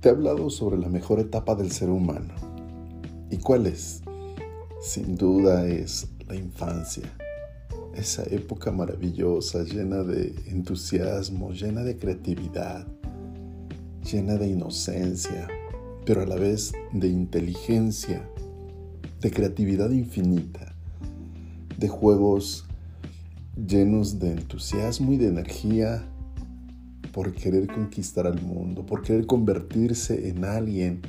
Te he hablado sobre la mejor etapa del ser humano. ¿Y cuál es? Sin duda es la infancia. Esa época maravillosa, llena de entusiasmo, llena de creatividad, llena de inocencia, pero a la vez de inteligencia, de creatividad infinita, de juegos llenos de entusiasmo y de energía por querer conquistar al mundo, por querer convertirse en alguien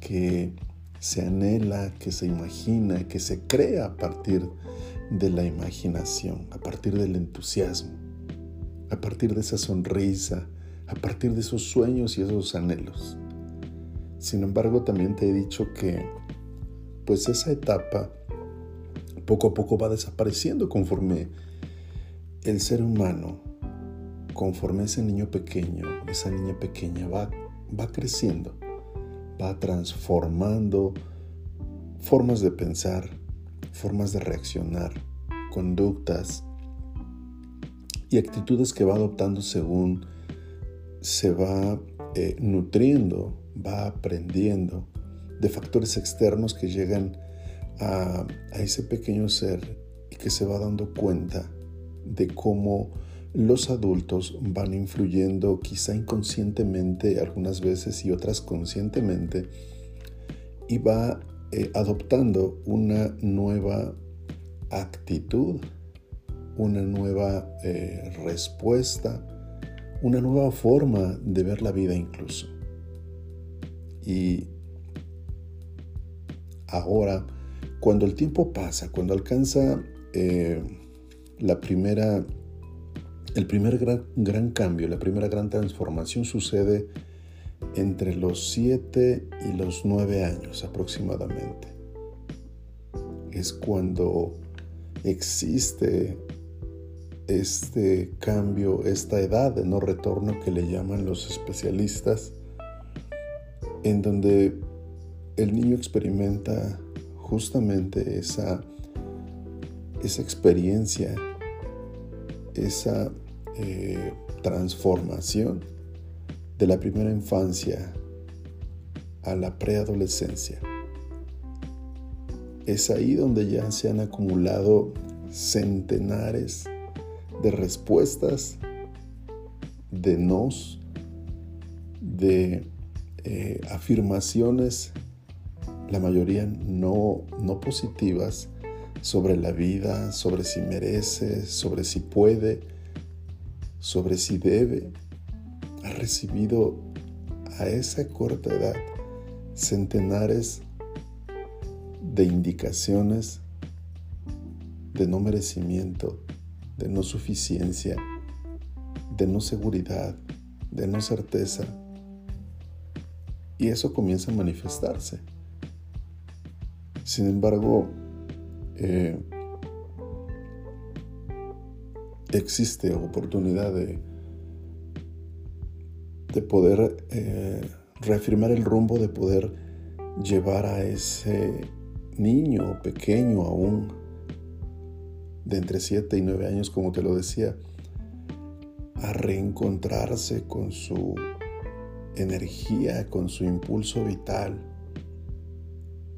que se anhela, que se imagina, que se crea a partir de la imaginación, a partir del entusiasmo, a partir de esa sonrisa, a partir de esos sueños y esos anhelos. Sin embargo, también te he dicho que pues esa etapa poco a poco va desapareciendo conforme el ser humano conforme ese niño pequeño, esa niña pequeña va, va creciendo, va transformando formas de pensar, formas de reaccionar, conductas y actitudes que va adoptando según se va eh, nutriendo, va aprendiendo de factores externos que llegan a, a ese pequeño ser y que se va dando cuenta de cómo los adultos van influyendo quizá inconscientemente algunas veces y otras conscientemente y va eh, adoptando una nueva actitud, una nueva eh, respuesta, una nueva forma de ver la vida incluso. Y ahora, cuando el tiempo pasa, cuando alcanza eh, la primera el primer gran, cambio, la primera gran transformación sucede entre los 7 y los 9 años aproximadamente. Es cuando existe este cambio, esta edad de no retorno que le llaman los especialistas, en donde el niño experimenta justamente esa, esa experiencia, esa eh, transformación de la primera infancia a la preadolescencia. Es ahí donde ya se han acumulado centenares de respuestas, de nos, de eh, afirmaciones, la mayoría no, no positivas, sobre la vida, sobre si merece, sobre si puede, sobre si debe, ha recibido a esa corta edad centenares de indicaciones de no merecimiento, de no suficiencia, de no seguridad, de no certeza. Y eso comienza a manifestarse. Sin embargo, eh, existe oportunidad de, de poder eh, reafirmar el rumbo, de poder llevar a ese niño pequeño aún, de entre 7 y 9 años, como te lo decía, a reencontrarse con su energía, con su impulso vital.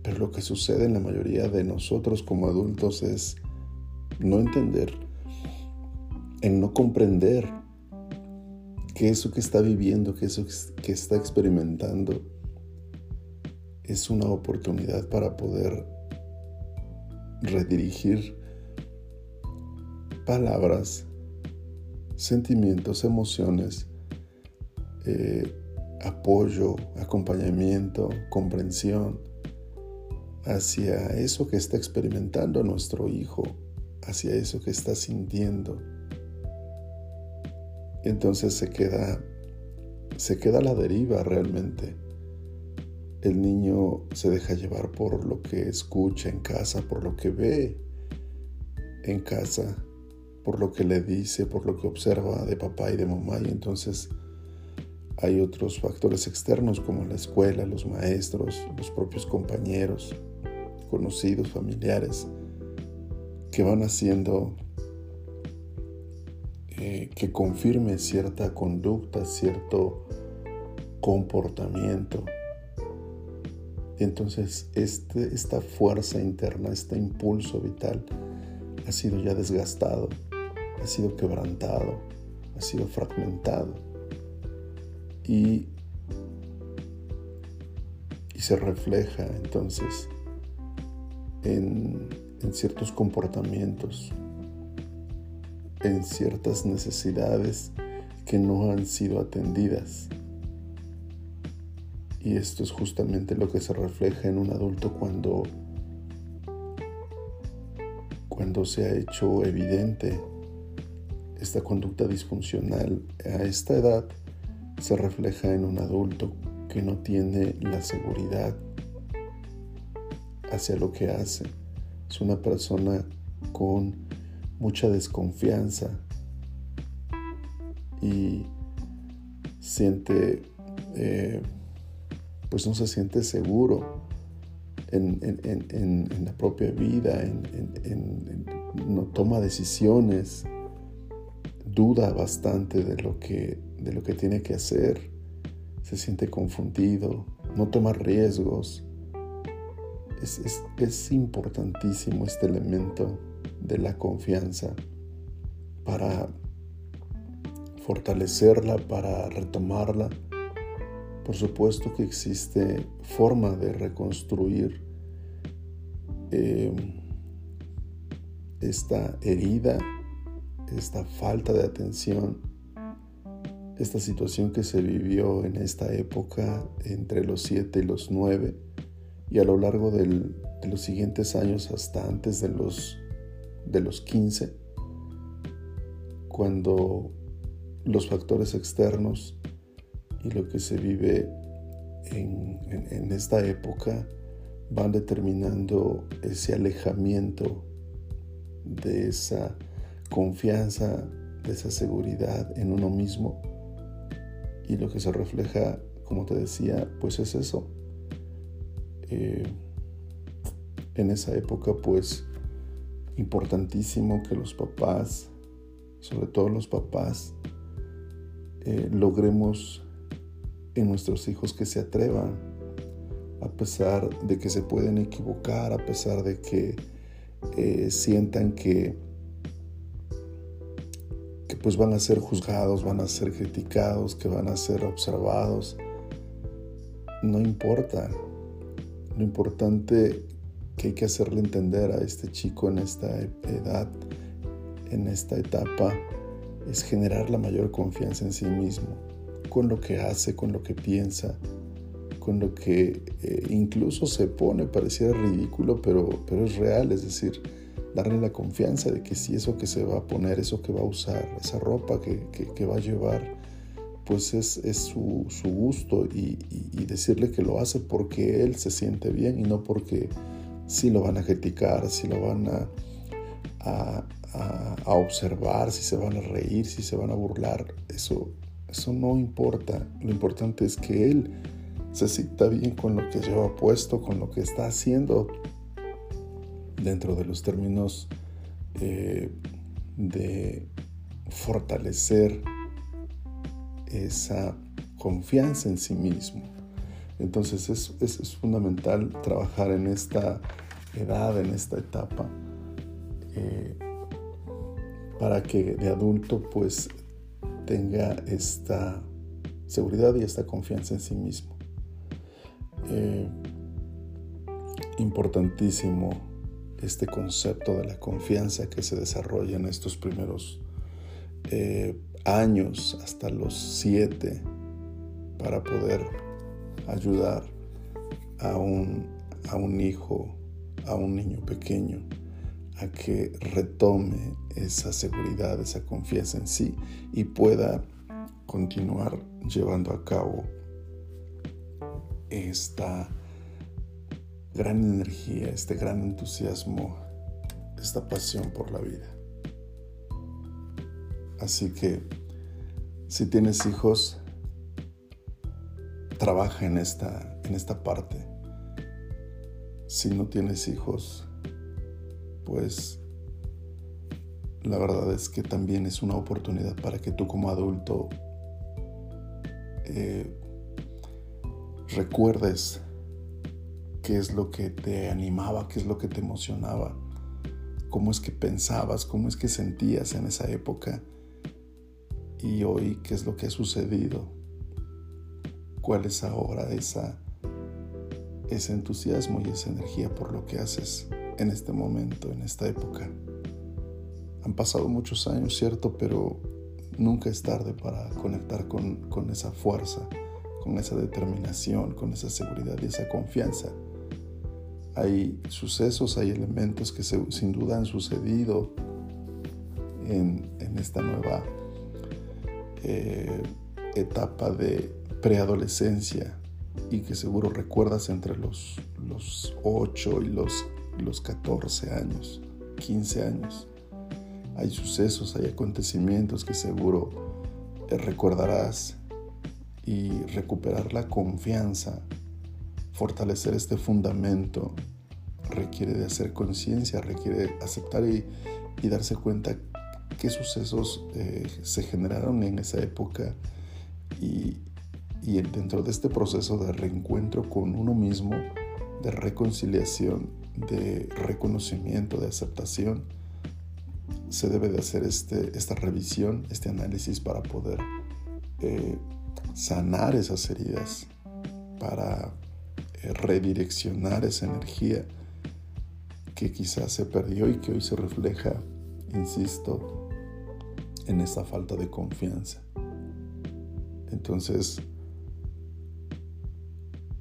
Pero lo que sucede en la mayoría de nosotros como adultos es no entender en no comprender que eso que está viviendo, que eso que está experimentando, es una oportunidad para poder redirigir palabras, sentimientos, emociones, eh, apoyo, acompañamiento, comprensión hacia eso que está experimentando nuestro hijo, hacia eso que está sintiendo entonces se queda, se queda a la deriva realmente. El niño se deja llevar por lo que escucha en casa, por lo que ve en casa, por lo que le dice, por lo que observa de papá y de mamá. Y entonces hay otros factores externos como la escuela, los maestros, los propios compañeros, conocidos, familiares, que van haciendo que confirme cierta conducta, cierto comportamiento. Entonces este, esta fuerza interna, este impulso vital ha sido ya desgastado, ha sido quebrantado, ha sido fragmentado y, se refleja entonces en, en ciertos comportamientos, en ciertas necesidades que no han sido atendidas. Y esto es justamente lo que se refleja en un adulto cuando, cuando se ha hecho evidente esta conducta disfuncional a esta edad se refleja en un adulto que no tiene la seguridad hacia lo que hace. Es una persona con mucha desconfianza y siente, eh, pues no se siente seguro en, la propia vida, no toma decisiones, duda bastante de lo que, de lo que tiene que hacer, se siente confundido, no toma riesgos. Es, es importantísimo este elemento de la confianza para fortalecerla, para retomarla. Por supuesto que existe forma de reconstruir eh, esta herida esta falta de atención, esta situación que se vivió en esta época entre los 7 y los 9 y a lo largo de los siguientes años hasta antes de los, de los 15, cuando los factores externos y lo que se vive en, en esta época van determinando ese alejamiento de esa confianza, de esa seguridad en uno mismo. Y lo que se refleja, como te decía, pues es eso. Eh, en esa época, pues, importantísimo que los papás, sobre todo los papás, eh, logremos en nuestros hijos que se atrevan, a pesar de que se pueden equivocar, a pesar de que eh, sientan que pues van a ser juzgados, van a ser criticados, que van a ser observados. No importa. Lo importante que hay que hacerle entender a este chico en esta edad, en esta etapa, es generar la mayor confianza en sí mismo, con lo que hace, con lo que piensa, con lo que eh, incluso se pone, pareciera ridículo, pero, pero es real, es decir, darle la confianza de que si eso que se va a poner, eso que va a usar, esa ropa que, va a llevar, pues es, su, gusto y, decirle que lo hace porque él se siente bien y no porque si lo van a criticar, si lo van a, a, observar, si se van a reír, si se van a burlar. Eso, eso no importa. Lo importante es que él se sienta bien con lo que lleva puesto, con lo que está haciendo, dentro de los términos eh, de fortalecer esa confianza en sí mismo. Entonces es, es, fundamental trabajar en esta edad, en esta etapa, eh, para que de adulto pues tenga esta seguridad y esta confianza en sí mismo. Eh, importantísimo este concepto de la confianza que se desarrolla en estos primeros eh, años, hasta los siete, para poder ayudar a un, a un hijo, a un niño pequeño, a que retome esa seguridad, esa confianza en sí y pueda continuar llevando a cabo esta gran energía, este gran entusiasmo, esta pasión por la vida. Así que si tienes hijos, trabaja en esta, en esta parte. Si no tienes hijos, pues la verdad es que también es una oportunidad para que tú como adulto eh, recuerdes qué es lo que te animaba, qué es lo que te emocionaba, cómo es que pensabas, cómo es que sentías en esa época y hoy qué es lo que ha sucedido, cuál es ahora ese entusiasmo y esa energía por lo que haces en este momento, en esta época. Han pasado muchos años, cierto, pero nunca es tarde para conectar con, con esa fuerza, con esa determinación, con esa seguridad y esa confianza hay sucesos, hay elementos que sin duda han sucedido en, esta nueva eh, etapa de preadolescencia y que seguro recuerdas entre los, los 8 y los, los 14 años, 15 años. Hay sucesos, hay acontecimientos que seguro recordarás y recuperar la confianza fortalecer este fundamento requiere de hacer conciencia, requiere aceptar y, darse cuenta qué sucesos eh, se generaron en esa época y, y dentro de este proceso de reencuentro con uno mismo, de reconciliación, de reconocimiento, de aceptación, se debe de hacer este, esta revisión, este análisis para poder eh, sanar esas heridas, para redireccionar esa energía que quizás se perdió y que hoy se refleja, insisto, en esa falta de confianza. Entonces,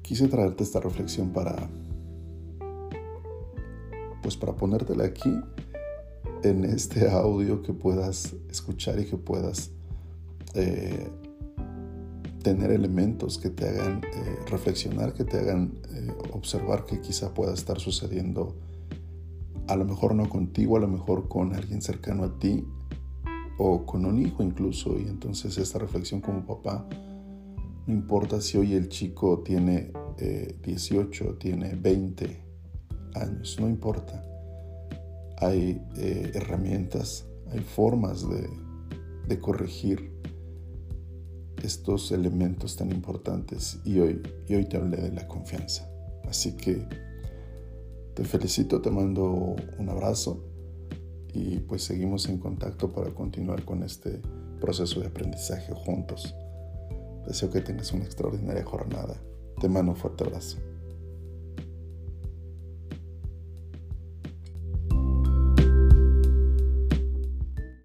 quise traerte esta reflexión para, pues para ponértela aquí en este audio que puedas escuchar y que puedas eh, tener elementos que te hagan eh, reflexionar, que te hagan eh, observar que quizá pueda estar sucediendo, a lo mejor no contigo, a lo mejor con alguien cercano a ti o con un hijo incluso. Y entonces esta reflexión como papá, no importa si hoy el chico tiene 18, eh, tiene 20 años, no importa. Hay herramientas, hay formas de, de corregir estos elementos tan importantes y hoy, y hoy te hablé de la confianza. Así que te felicito, te mando un abrazo y pues seguimos en contacto para continuar con este proceso de aprendizaje juntos. Deseo que tengas una extraordinaria jornada. Te mando un fuerte abrazo.